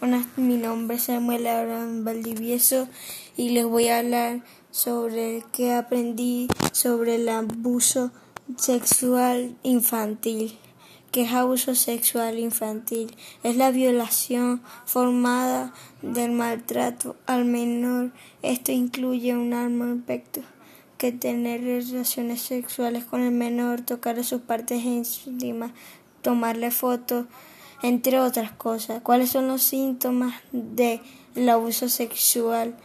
nombre es Samuel Abraham Valdivieso y les voy a hablar sobre qué aprendí sobre el abuso sexual infantil. ¿Qué es abuso sexual infantil? Es la violación formada del maltrato al menor. Esto incluye un aspecto que tener relaciones sexuales con el menor, tocarle sus partes íntimas, tomarle fotos entre otras cosas. ¿Cuáles son los síntomas del abuso sexual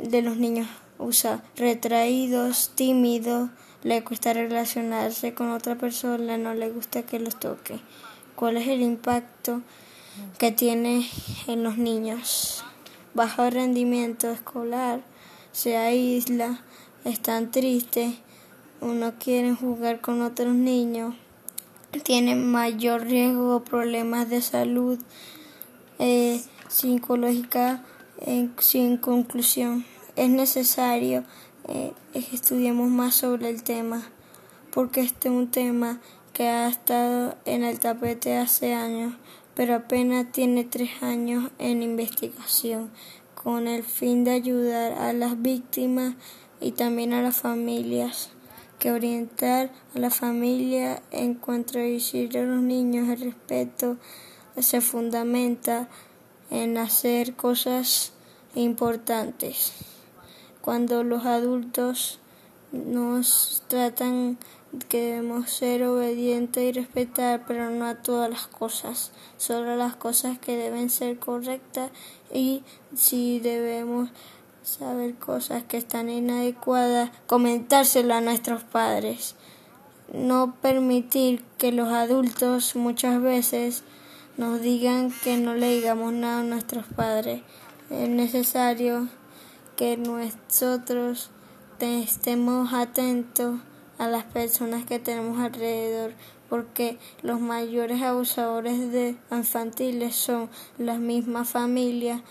de los niños? Usa retraídos, tímidos, le cuesta relacionarse con otra persona, no le gusta que los toque. ¿Cuál es el impacto que tiene en los niños? Bajo rendimiento escolar, se aísla, están tristes, uno quiere jugar con otros niños tienen mayor riesgo de problemas de salud eh, psicológica sin conclusión. Es necesario eh, que estudiemos más sobre el tema, porque este es un tema que ha estado en el tapete hace años, pero apenas tiene tres años en investigación, con el fin de ayudar a las víctimas y también a las familias que orientar a la familia en cuanto a decir a los niños el respeto se fundamenta en hacer cosas importantes. Cuando los adultos nos tratan que debemos ser obedientes y respetar, pero no a todas las cosas, solo las cosas que deben ser correctas y si debemos saber cosas que están inadecuadas, comentárselo a nuestros padres. No permitir que los adultos muchas veces nos digan que no le digamos nada a nuestros padres. Es necesario que nosotros estemos atentos a las personas que tenemos alrededor, porque los mayores abusadores de infantiles son las mismas familias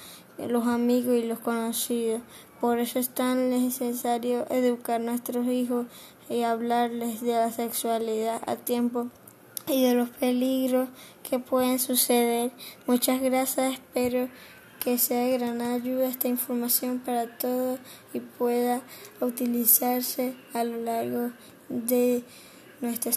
los amigos y los conocidos. Por eso es tan necesario educar a nuestros hijos y hablarles de la sexualidad a tiempo y de los peligros que pueden suceder. Muchas gracias, espero que sea de gran ayuda esta información para todos y pueda utilizarse a lo largo de nuestra